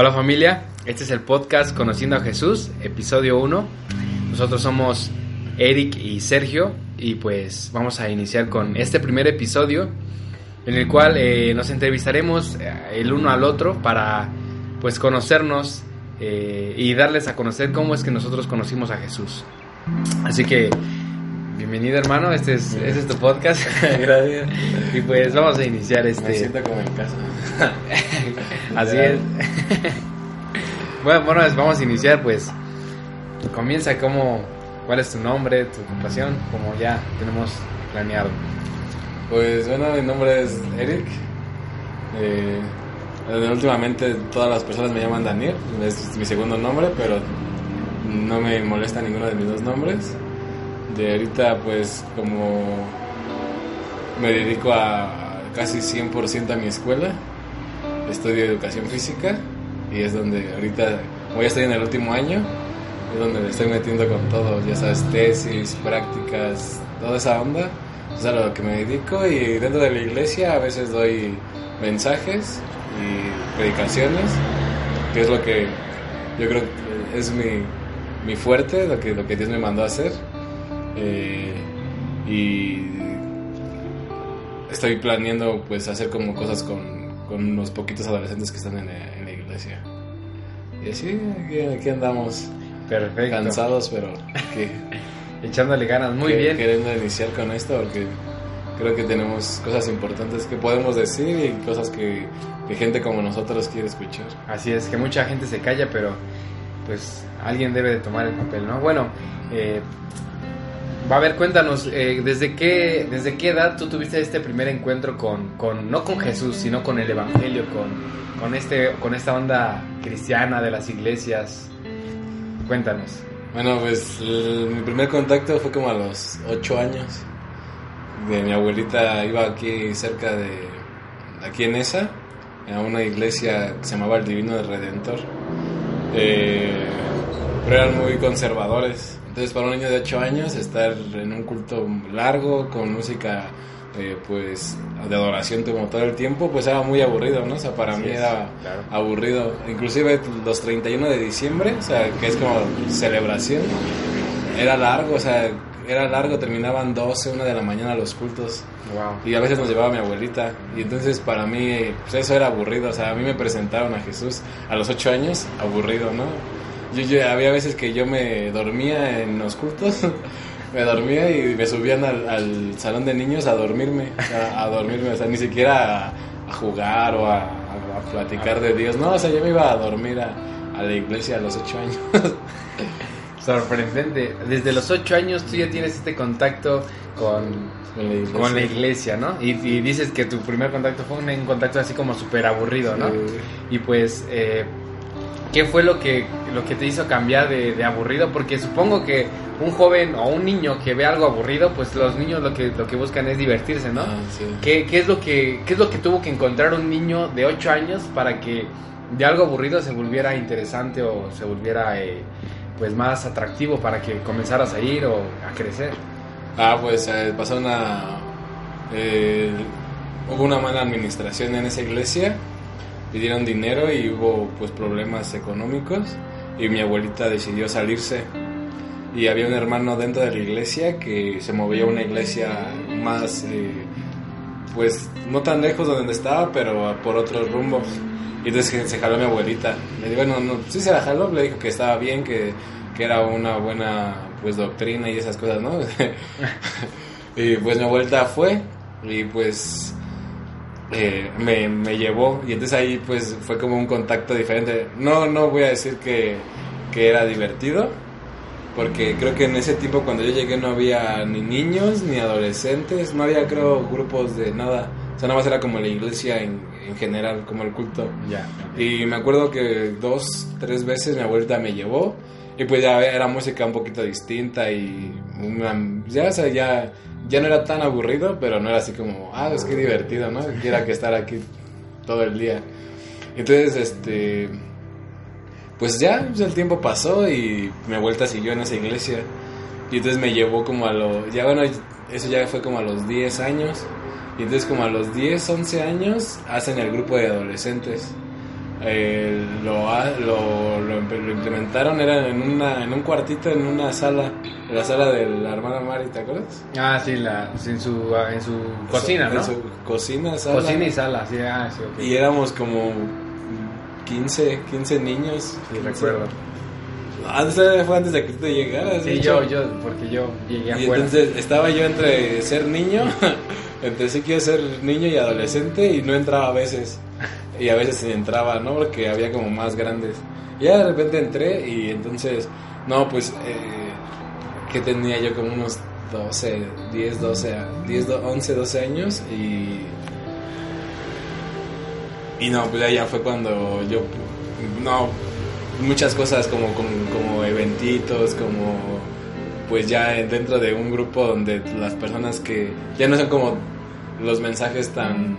Hola familia, este es el podcast Conociendo a Jesús, episodio 1. Nosotros somos Eric y Sergio y pues vamos a iniciar con este primer episodio en el cual eh, nos entrevistaremos eh, el uno al otro para pues conocernos eh, y darles a conocer cómo es que nosotros conocimos a Jesús. Así que bienvenido hermano, este es, este es tu podcast. Gracias. y pues vamos a iniciar este... Me siento como en casa. Así es. bueno, bueno, pues vamos a iniciar pues. Comienza como, cuál es tu nombre, tu ocupación, como ya tenemos planeado. Pues bueno, mi nombre es Eric. Eh, últimamente todas las personas me llaman Daniel, es mi segundo nombre, pero no me molesta ninguno de mis dos nombres. De ahorita pues como me dedico a casi 100% a mi escuela, estudio educación física y es donde ahorita, voy a estar en el último año, es donde me estoy metiendo con todo, ya sabes, tesis, prácticas, toda esa onda, es a lo que me dedico y dentro de la iglesia a veces doy mensajes y predicaciones, que es lo que yo creo que es mi, mi fuerte, lo que, lo que Dios me mandó a hacer. Eh, y estoy planeando pues hacer como cosas con, con unos poquitos adolescentes que están en, en la iglesia. Y así, aquí, aquí andamos. Perfecto. Cansados, pero que, echándole ganas. Muy que- bien. Queriendo iniciar con esto porque creo que tenemos cosas importantes que podemos decir y cosas que, que gente como nosotros quiere escuchar. Así es, que mucha gente se calla, pero pues alguien debe de tomar el papel, ¿no? Bueno, eh, va a ver, cuéntanos, eh, ¿desde, qué, ¿desde qué edad tú tuviste este primer encuentro con, con no con Jesús, sino con el Evangelio, con, con, este, con esta onda cristiana de las iglesias? Cuéntanos. Bueno, pues el- mi primer contacto fue como a los 8 años. De mi abuelita iba aquí cerca de, aquí en esa, a una iglesia que se llamaba el Divino del Redentor. Eh, pero eran muy conservadores. Entonces para un niño de 8 años estar en un culto largo, con música eh, pues de adoración como todo el tiempo, pues era muy aburrido, ¿no? O sea, para Así mí es, era claro. aburrido. Inclusive los 31 de diciembre, o sea, que es como celebración, era largo, o sea, era largo, terminaban 12, 1 de la mañana los cultos. Wow. Y a veces nos llevaba mi abuelita. Y entonces para mí, pues eso era aburrido. O sea, a mí me presentaron a Jesús a los 8 años, aburrido, ¿no? Yo, yo- había veces que yo me dormía en los cultos. Me dormía y me subían al, al salón de niños a dormirme, a, a dormirme, o sea, ni siquiera a, a jugar o a, a- platicar de Dios, no, o sea, yo me iba a dormir a, la iglesia a los ocho años. Sorprendente. Desde los ocho años tú ya tienes este contacto con, la iglesia. con la iglesia, ¿no? Y, y dices que tu primer contacto fue un, un contacto así como súper aburrido, ¿no? Eh, Y pues, eh, ¿qué fue lo que, lo que te hizo cambiar de, de aburrido? Porque supongo que un joven o un niño que ve algo aburrido, pues los niños lo que, lo que buscan es divertirse, ¿no? ah, sí. ¿Qué, qué es lo que, ¿Qué es lo que tuvo que encontrar un niño de 8 años para que de algo aburrido se volviera interesante o se volviera eh, pues más atractivo para que comenzaras a ir o a crecer? Ah, pues eh, pasó una. eh, hubo una mala administración en esa iglesia, pidieron dinero y hubo pues problemas económicos y mi abuelita decidió salirse. Y había un hermano dentro de la iglesia que se movía a una iglesia más, eh, pues no tan lejos de donde estaba, pero por otros rumbos. Y entonces se jaló mi abuelita. Le digo, bueno, no, sí se la jaló, le dijo que estaba bien, que, que era una buena pues doctrina y esas cosas, ¿no? y pues mi abuelita fue y pues eh, me, me llevó y entonces ahí pues fue como un contacto diferente. No, no voy a decir que, que era divertido, porque creo que en ese tiempo cuando yo llegué no había ni niños ni adolescentes, no había creo grupos de nada. O sea, nada más era como la iglesia en, en general, como el culto. Ya. Y me acuerdo que dos, tres veces mi abuelita me llevó y pues ya era música un poquito distinta y una- ya, o sea, ya, ya no era tan aburrido, pero no era así como, ah, es que divertido, ¿no? Quiera que estar aquí todo el día. Entonces, este, pues ya, pues el tiempo pasó y mi abuelita siguió en esa iglesia. Y entonces me llevó como a los, ya bueno, eso ya fue como a los 10 años. Y entonces como a los 10, 11 años hacen el grupo de adolescentes. Eh, lo, ha- lo, lo imp- lo implementaron, era en, una, en un cuartito, en una sala, en la sala de la hermana Mari, ¿te acuerdas? Ah, sí, la, en su, en su cocina, En ¿no? su cocina, sala. Cocina y sala, sí, ah, sí, ok. Y éramos como 15, 15 niños. Sí, 15. recuerdo. Antes fue antes de que tú llegaras. Sí, yo, yo, porque yo llegué Y afuera. entonces estaba yo entre ser niño, entre sí quiero ser niño y adolescente y no entraba a veces. Y a veces entraba, ¿no? Porque había como más grandes. Y ya de repente entré y entonces, no, pues, eh, que tenía yo como unos 12, 10, 12, a- 10, do- 11, 12 años y... Y no, pues ya fue cuando yo, no, muchas cosas como, como, como eventitos, como pues ya dentro de un grupo donde las personas que ya no son como los mensajes tan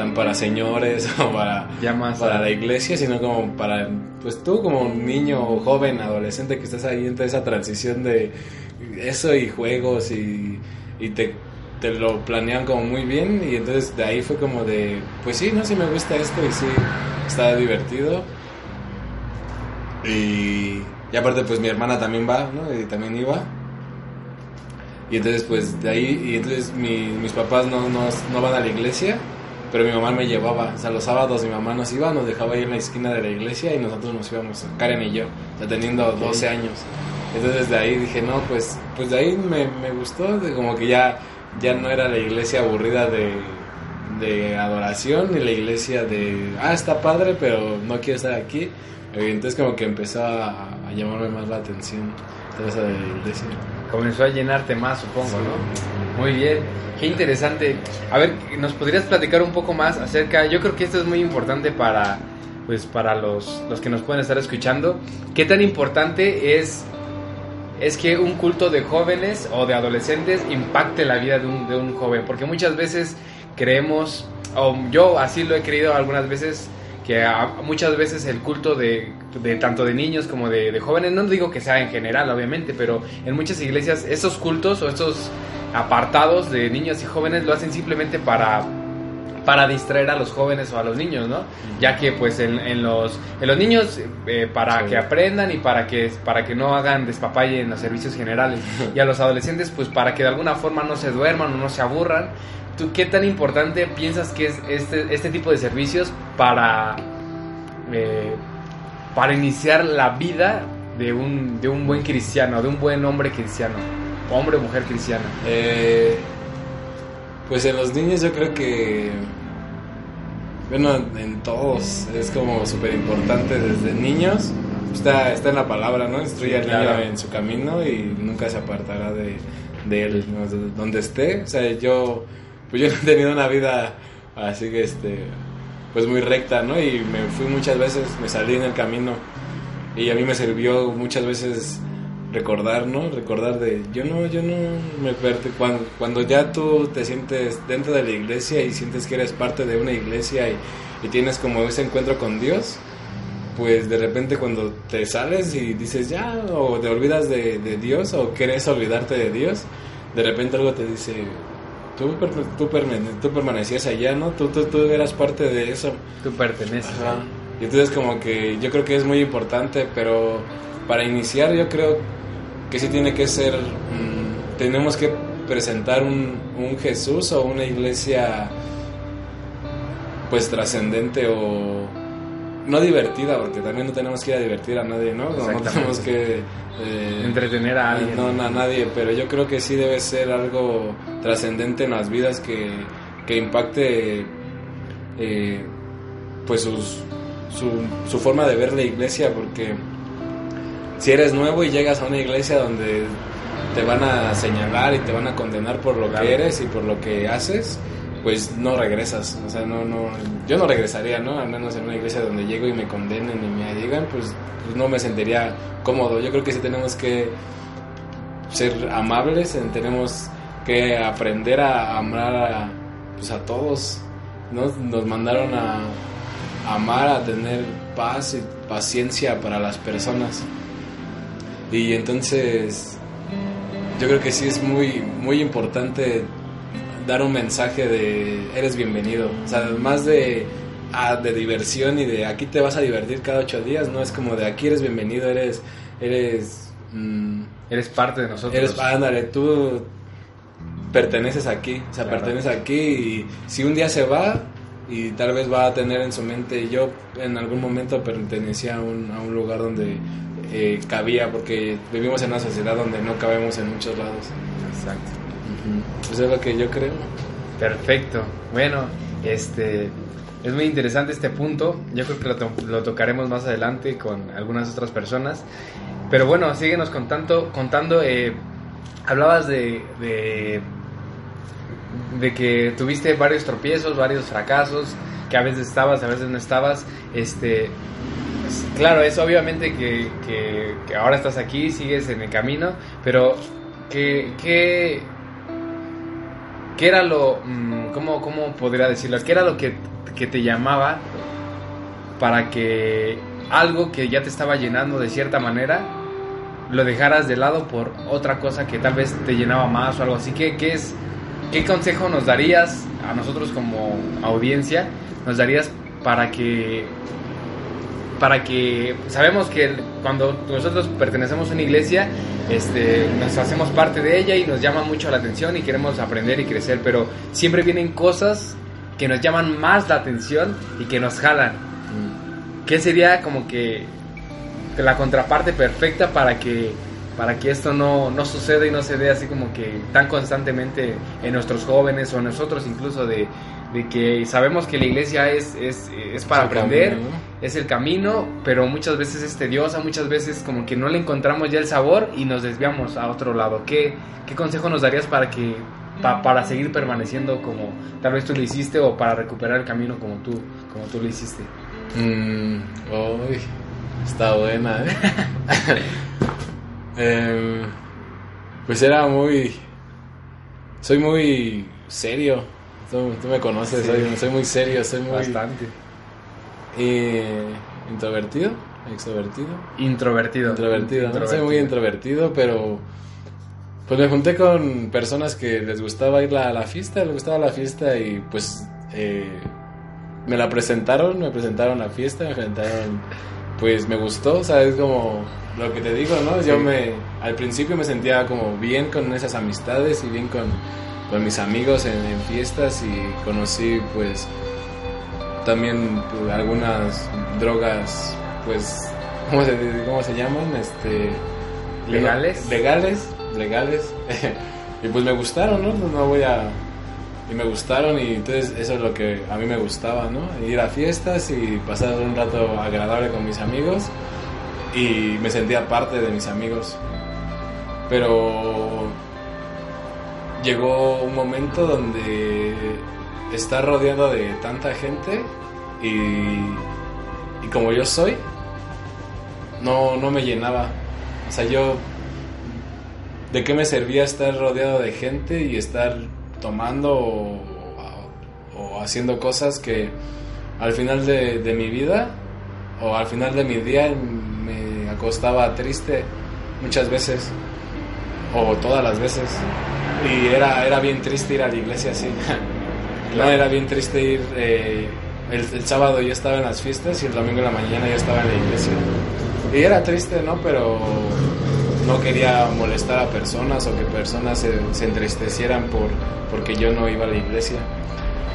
tan para señores o para Ya más para la iglesia sino como para pues tú como un niño o joven adolescente que estás ahí entre esa transición de eso y juegos y, y te, te lo planean como muy bien y entonces de ahí fue como de pues sí no sí me gusta esto y sí está divertido y, y aparte pues mi hermana también va, ¿no? Y también iba. Y entonces pues de ahí, y entonces mi- mis papás no, no, no van a la iglesia, pero mi mamá me llevaba. O sea, los sábados mi mamá nos iba, nos dejaba ahí en la esquina de la iglesia y nosotros nos íbamos, Karen y yo, o sea, teniendo 12 años. Entonces de ahí dije, no, pues, pues de ahí me, me gustó, de como que ya, ya no era la iglesia aburrida de, de adoración, ni la iglesia de, ah, está padre, pero no quiero estar aquí. Entonces como que empezó a, a llamarme más la atención toda esa de la iglesia. Comenzó a llenarte más, supongo, ¿no? Muy bien, qué interesante. A ver, ¿nos podrías platicar un poco más acerca? Yo creo que esto es muy importante para, pues, para los, los que nos pueden estar escuchando. ¿Qué tan importante es, es que un culto de jóvenes o de adolescentes impacte la vida de un, de un joven? Porque muchas veces creemos, o yo así lo he creído algunas veces, que muchas veces el culto de, de tanto de niños como de, de jóvenes, no digo que sea en general, obviamente, pero en muchas iglesias esos cultos o estos apartados de niños y jóvenes lo hacen simplemente para para distraer a los jóvenes o a los niños, ¿no? Ya que pues en, en los en los niños eh, para Sí. que aprendan y para que para que no hagan despapalle en los servicios generales y a los adolescentes pues para que de alguna forma no se duerman o no se aburran. ¿Tú qué tan importante piensas que es este este tipo de servicios para eh, para iniciar la vida de un de un buen cristiano, de un buen hombre cristiano, hombre o mujer cristiana? Eh, pues en los niños yo creo que, bueno, en todos es como súper importante desde niños. Está, está en la palabra, ¿no? Instruye al niño Claro. en su camino y nunca se apartará de, de él, ¿no? De donde esté. O sea, yo, pues yo he tenido una vida así que, este, pues muy recta, ¿no? Y me fui muchas veces, me salí en el camino y a mí me sirvió muchas veces recordar, ¿no? Recordar de yo no, yo no me perte cuando, cuando ya tú te sientes dentro de la iglesia y sientes que eres parte de una iglesia y, y tienes como ese encuentro con Dios, pues de repente cuando te sales y dices ya o te olvidas de, de Dios o quieres olvidarte de Dios, de repente algo te dice tú, per- tú, permane- tú permanecías allá, ¿no? Tú, tú, tú eras parte de eso. Tú perteneces. Ajá. Y entonces como que yo creo que es muy importante, pero para iniciar yo creo que sí tiene que ser, mm, tenemos que presentar un, un Jesús o una iglesia pues trascendente o no divertida, porque también no tenemos que ir a divertir a nadie, ¿no? No, tenemos que... eh, Entretener a alguien. no, no, a nadie, pero yo creo que sí debe ser algo trascendente en las vidas que, que impacte eh, pues sus- su, su forma de ver la iglesia, porque si eres nuevo y llegas a una iglesia donde te van a señalar y te van a condenar por lo Claro. que eres y por lo que haces, pues no regresas. O sea, no, no, yo no regresaría, ¿no? Al menos en una iglesia donde llego y me condenen y me digan, pues, pues no me sentiría cómodo. Yo creo que sí tenemos que ser amables, tenemos que aprender a amar a, pues, a todos. ¿no? Nos mandaron a amar, a tener paz y paciencia para las personas. Y entonces yo creo que sí es muy, muy importante dar un mensaje de eres bienvenido. O sea, más de, de diversión y de aquí te vas a divertir cada ocho días, no es como de aquí eres bienvenido, eres... eres mm, eres parte de nosotros. Eres, ándale, tú perteneces aquí, o sea, perteneces aquí y si un día se va y tal vez va a tener en su mente, yo en algún momento pertenecía a un, a un lugar donde eh, cabía, porque vivimos en una sociedad donde no cabemos en muchos lados. Exacto. Eso es lo que yo creo. Perfecto. Bueno, este es muy interesante este punto. Yo creo que lo, tocaremos más adelante con algunas otras personas. Pero bueno, síguenos contando. contando eh, hablabas de, de, que tuviste varios tropiezos, varios fracasos, que a veces estabas, a veces no estabas. Este, claro, es obviamente que, que, ahora estás aquí, sigues en el camino, pero ¿qué, qué, qué era lo, mm, cómo, cómo podría decirlo? ¿Qué era lo que, que te llamaba para que algo que ya te estaba llenando de cierta manera lo dejaras de lado por otra cosa que tal vez te llenaba más o algo así? ¿Qué, es, qué consejo nos darías a nosotros como audiencia? ¿Nos darías para que para que sabemos que cuando nosotros pertenecemos a una iglesia, este, nos hacemos parte de ella y nos llama mucho la atención y queremos aprender y crecer, pero siempre vienen cosas que nos llaman más la atención y que nos jalan. ¿Qué sería como que la contraparte perfecta para que para que esto no, no suceda y no se dé así como que tan constantemente en nuestros jóvenes o nosotros incluso de, de que sabemos que la iglesia es, es, es para aprender, es el camino, pero muchas veces es tediosa, muchas veces como que no le encontramos ya el sabor y nos desviamos a otro lado. ¿Qué, qué consejo nos darías para que para seguir permaneciendo como tal vez tú lo hiciste o para recuperar el camino como tú, como tú lo hiciste? Mm, está buena, ¿eh? Em, pues era muy... Soy muy serio Tú, me conoces, soy, muy serio, soy muy... Bastante. Y... ¿Introvertido? ¿Extrovertido? Introvertido. Introvertido, Soy muy introvertido, pero... Pues me junté con personas que les gustaba ir a la fiesta, les gustaba la fiesta y pues... Eh, me la presentaron, me presentaron la fiesta, me presentaron... Pues me gustó, o sea, es como lo que te digo, ¿no? Yo me... Al principio me sentía como bien con esas amistades y bien con con mis amigos en, fiestas y conocí pues también pues, algunas drogas pues ¿cómo se, cómo se llaman? Este legales legales legales y pues me gustaron no no voy a y me gustaron y entonces eso es lo que a mí me gustaba no ir a fiestas y pasar un rato agradable con mis amigos y me sentía parte de mis amigos pero llegó un momento donde estar rodeado de tanta gente y, y como yo soy, no, no me llenaba. O sea, yo, ¿de qué me servía estar rodeado de gente y estar tomando o, haciendo cosas que al final de, de, mi vida o al final de mi día me acostaba triste muchas veces o todas las veces? Y era, era bien triste ir a la iglesia así. no, era bien triste ir. Eh, el, sábado yo estaba en las fiestas y el domingo en la mañana yo estaba en la iglesia. Y era triste, ¿no? Pero no quería molestar a personas o que personas se, se entristecieran por, porque yo no iba a la iglesia.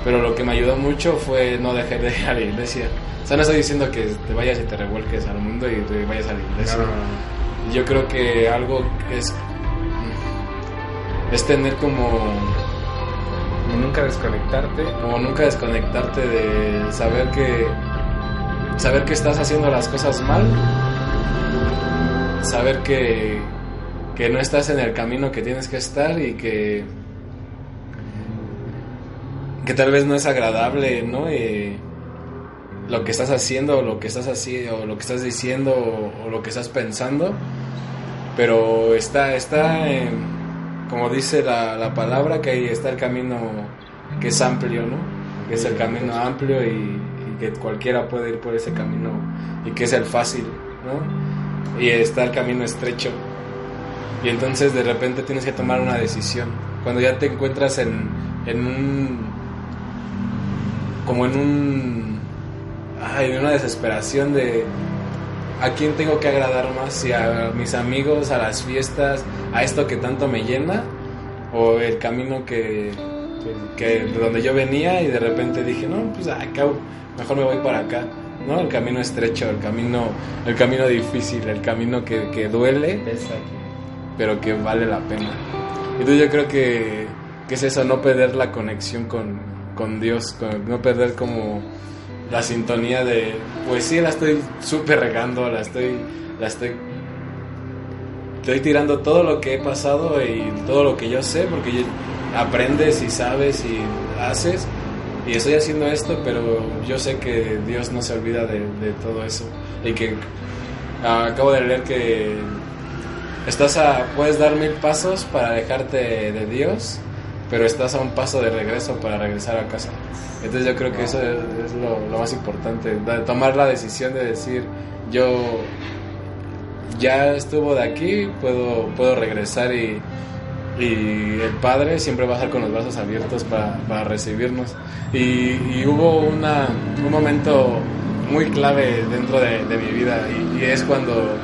Pero lo que me ayudó mucho fue no dejar de ir a la iglesia. O sea, no estoy diciendo que te vayas y te revuelques al mundo y te vayas a la iglesia. Yo creo que algo es es tener como... nunca desconectarte. Como nunca desconectarte de saber que... Saber que estás haciendo las cosas mal. Saber que, que no estás en el camino que tienes que estar y que... que tal vez no es agradable, ¿no? Eh, lo que estás haciendo, o lo que estás haciendo, o lo que estás diciendo, o, lo que estás pensando, pero está, está, como dice la, la, palabra, que ahí está el camino que es amplio, ¿no? Que es el camino amplio y, y, que cualquiera puede ir por ese camino y que es el fácil, ¿no? Y está el camino estrecho. Y entonces de repente tienes que tomar una decisión. Cuando ya te encuentras en, en un... como en un... Ay, en una desesperación de a quién tengo que agradar más, si a mis amigos, a las fiestas, a esto que tanto me llena, o el camino que, que de donde yo venía y de repente dije, no, pues acá, mejor me voy para acá, ¿no? El camino estrecho, el camino, el camino difícil, el camino que, que duele, pero que vale la pena. Entonces yo creo que, que es eso, no perder la conexión con, con Dios, no perder como la sintonía de, pues sí, la estoy súper regando, la estoy, la estoy, estoy tirando todo lo que he pasado y todo lo que yo sé, porque aprendes y sabes y haces, y estoy haciendo esto, pero yo sé que Dios no se olvida de, todo eso, y que acabo de leer que estás a, puedes dar mil pasos para alejarte de Dios, pero estás a un paso de regreso para regresar a casa. Entonces yo creo que eso es, lo, más importante, tomar la decisión de decir, yo ya estuvo de aquí, puedo, puedo regresar y, y el Padre siempre va a estar con los brazos abiertos para, para recibirnos. Y, hubo una, un momento muy clave dentro de, mi vida y, es cuando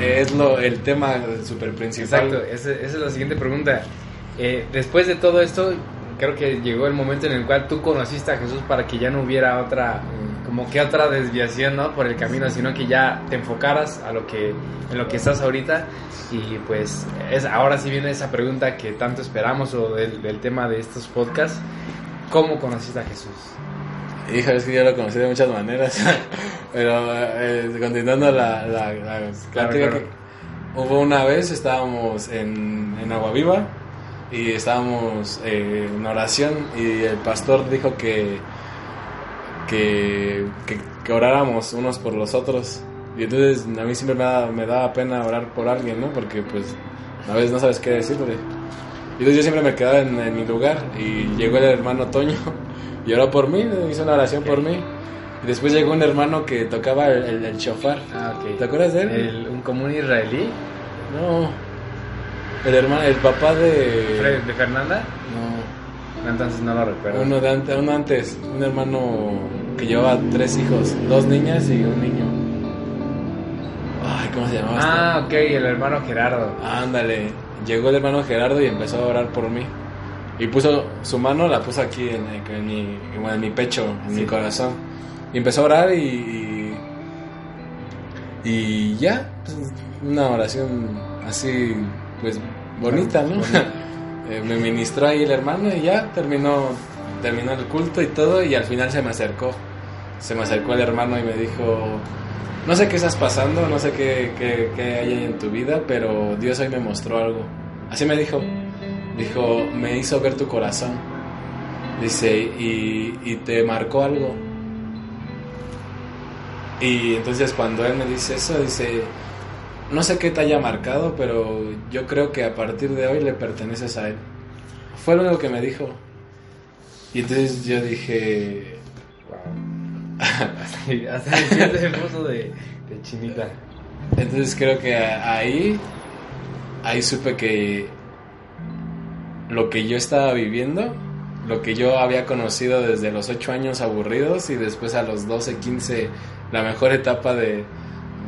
es lo, el tema súper principal. Exacto, esa, esa, es la siguiente pregunta. Eh, después de todo esto, creo que llegó el momento en el cual tú conociste a Jesús para que ya no hubiera otra, como que otra desviación, ¿no? Por el camino, sino que ya te enfocaras a lo que, en lo que estás ahorita. Y pues es, ahora sí viene esa pregunta que tanto esperamos o del, tema de estos podcasts. ¿Cómo conociste a Jesús? Hija, es que yo lo conocí de muchas maneras, pero eh, continuando la, la, hubo una vez, estábamos en, en Agua Viva, y estábamos eh, en oración y el pastor dijo que, que, que, oráramos unos por los otros. Y entonces a mí siempre me daba, me daba pena orar por alguien, ¿no? Porque pues a veces no sabes qué decirle. Y entonces yo siempre me quedaba en, mi lugar y llegó el hermano Toño y oró por mí, hizo una oración por mí. Y después llegó un hermano que tocaba el, el, shofar. Ah, ¿Te acuerdas de él? ¿Un común israelí? No, el hermano, el papá de. ¿De Fernanda? No. Entonces no lo recuerdo. Uno, de uno antes, un hermano que llevaba tres hijos, dos niñas y un niño. Ay, ¿cómo se llamaba? Ah, ok, el hermano Gerardo. Ándale. Llegó el hermano Gerardo y empezó a orar por mí. Y puso su mano, la puso aquí en, en, mi, en mi, pecho, en mi corazón. Y empezó a orar y. Y, ya, pues, una oración así pues bonita, ¿no? Eh, me ministró ahí el hermano y ya terminó, terminó el culto y todo y al final se me acercó. Se me acercó el hermano y me dijo, no sé qué estás pasando, no sé qué, qué, hay en tu vida, pero Dios hoy me mostró algo. Así me dijo. Dijo, me hizo ver tu corazón. Dice, y, y te marcó algo. Y entonces cuando él me dice eso, dice, no sé qué te haya marcado, pero yo creo que a partir de hoy le perteneces a él. Fue lo único que me dijo. Y entonces yo dije... Wow. hasta, el puso de, de chinita. Entonces creo que ahí, ahí supe que lo que yo estaba viviendo, lo que yo había conocido desde los 8 años aburridos y después a los 12, 15, la mejor etapa de,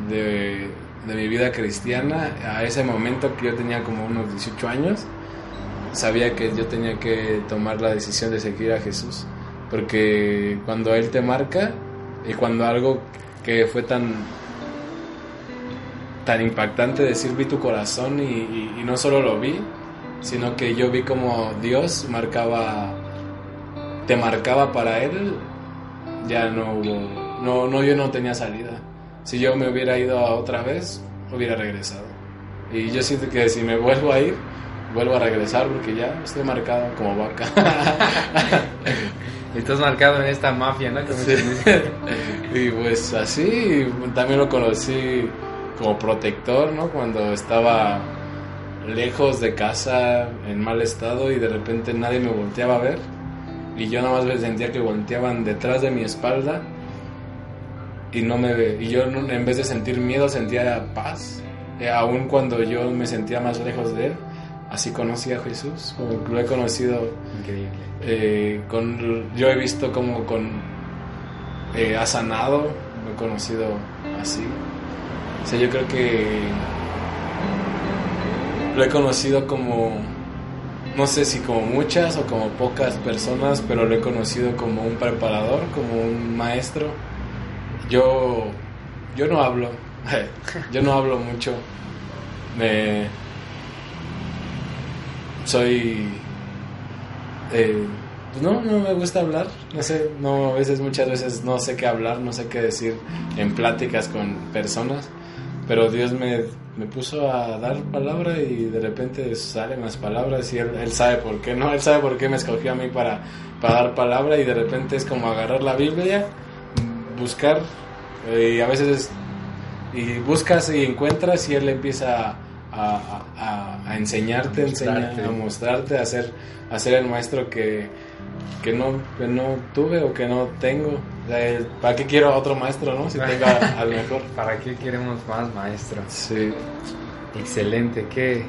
de de mi vida cristiana, a ese momento que yo tenía como unos 18 años, sabía que yo tenía que tomar la decisión de seguir a Jesús. Porque cuando Él te marca y cuando algo que fue tan tan impactante decir vi tu corazón y, no solo lo vi, sino que yo vi como Dios marcaba, te marcaba para Él, ya no hubo, no, no, yo no tenía salida si yo me hubiera ido otra vez, hubiera regresado. Y yo siento que si me vuelvo a ir, vuelvo a regresar porque ya estoy marcado como vaca. Estás marcado en esta mafia, ¿no? y pues así, también lo conocí como protector, ¿no? Cuando estaba lejos de casa, en mal estado y de repente nadie me volteaba a ver. Y yo nada más sentía que volteaban detrás de mi espalda y no me y yo en vez de sentir miedo sentía paz eh, aun cuando yo me sentía más lejos de él así conocí a Jesús lo he conocido increíble. eh, con yo he visto como con eh, ha sanado lo he conocido así. O sea yo creo que lo he conocido como no sé si como muchas o como pocas personas pero lo he conocido como un preparador como un maestro. Yo, yo no hablo, yo no hablo mucho. Me, soy, eh, no, no me gusta hablar, no sé, no, a veces, muchas veces no sé qué hablar, no sé qué decir en pláticas con personas, pero Dios me, me puso a dar palabra y de repente salen las palabras y él, él, sabe por qué, ¿no? Él sabe por qué me escogió a mí para, para dar palabra y de repente es como agarrar la Biblia buscar eh, y a veces y buscas y encuentras y él empieza a, a, enseñarte, a mostrarte, a ser, a ser el maestro que, que, no, que no tuve o que no tengo. ¿Para qué quiero a otro maestro, no? Si tengo al mejor. ¿Para qué queremos más maestros? Sí. Excelente, qué,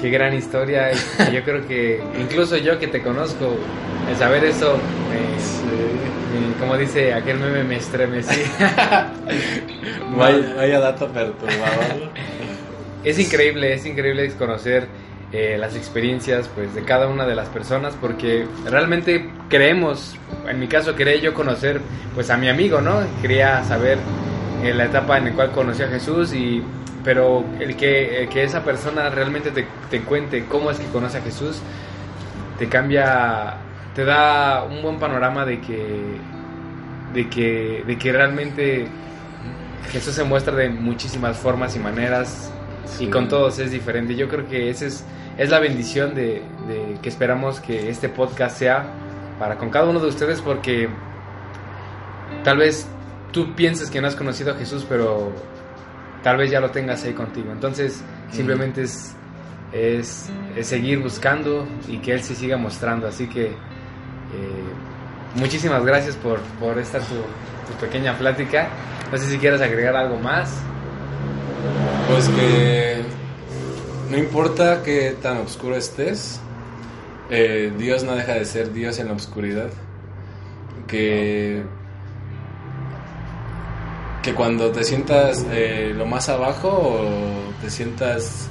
qué gran historia. yo creo que incluso yo que te conozco, el saber eso como dice aquel meme, me estremecí. vaya, dato perturbador. Es increíble, es increíble conocer eh, las experiencias pues de cada una de las personas porque realmente creemos, en mi caso quería yo conocer pues a mi amigo, ¿no? Quería saber en la etapa en la cual conocí a Jesús y pero el que, que esa persona realmente te, te cuente cómo es que conoce a Jesús te cambia te da un buen panorama de que, de que, de que realmente Jesús se muestra de muchísimas formas y maneras y con todos es diferente. Yo creo que esa es, es la bendición de, que esperamos que este podcast sea para con cada uno de ustedes porque tal vez tú pienses que no has conocido a Jesús, pero tal vez ya lo tengas ahí contigo. Entonces, simplemente es, es, es, seguir buscando y que Él se siga mostrando. Así que eh, muchísimas gracias por, por esta tu, pequeña plática. No sé si quieres agregar algo más. Pues que no importa que tan oscuro estés, eh, Dios no deja de ser Dios en la oscuridad. Que, que cuando te sientas eh, lo más abajo te sientas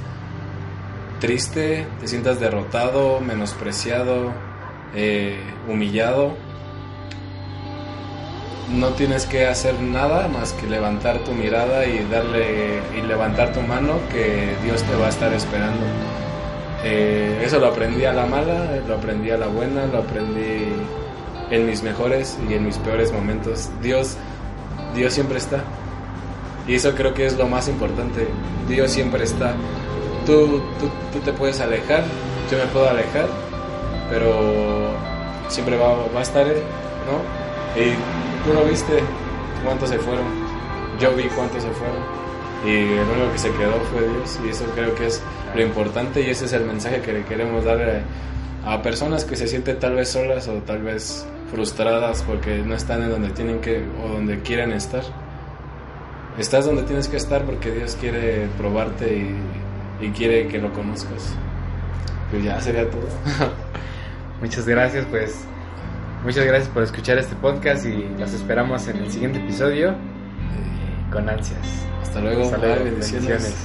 triste, te sientas derrotado, menospreciado, eh, humillado, no tienes que hacer nada más que levantar tu mirada y darle y levantar tu mano que Dios te va a estar esperando. Eh, eso lo aprendí a la mala, lo aprendí a la buena, lo aprendí en mis mejores y en mis peores momentos. Dios, Dios siempre está. Y eso creo que es lo más importante. Dios siempre está. Tú, tú, tú te puedes alejar, yo me puedo alejar, pero siempre va, a estar ¿no? Tú no viste cuántos se fueron, yo vi cuántos se fueron, y el único que se quedó fue Dios, y eso creo que es lo importante, y ese es el mensaje que le queremos dar a, personas que se sienten tal vez solas o tal vez frustradas porque no están en donde tienen que o donde quieren estar. Estás donde tienes que estar porque Dios quiere probarte y, y quiere que lo conozcas. Pues ya sería todo. Muchas gracias, pues. Muchas gracias por escuchar este podcast y los esperamos en el siguiente episodio con ansias. Hasta luego. Hasta luego. bendiciones.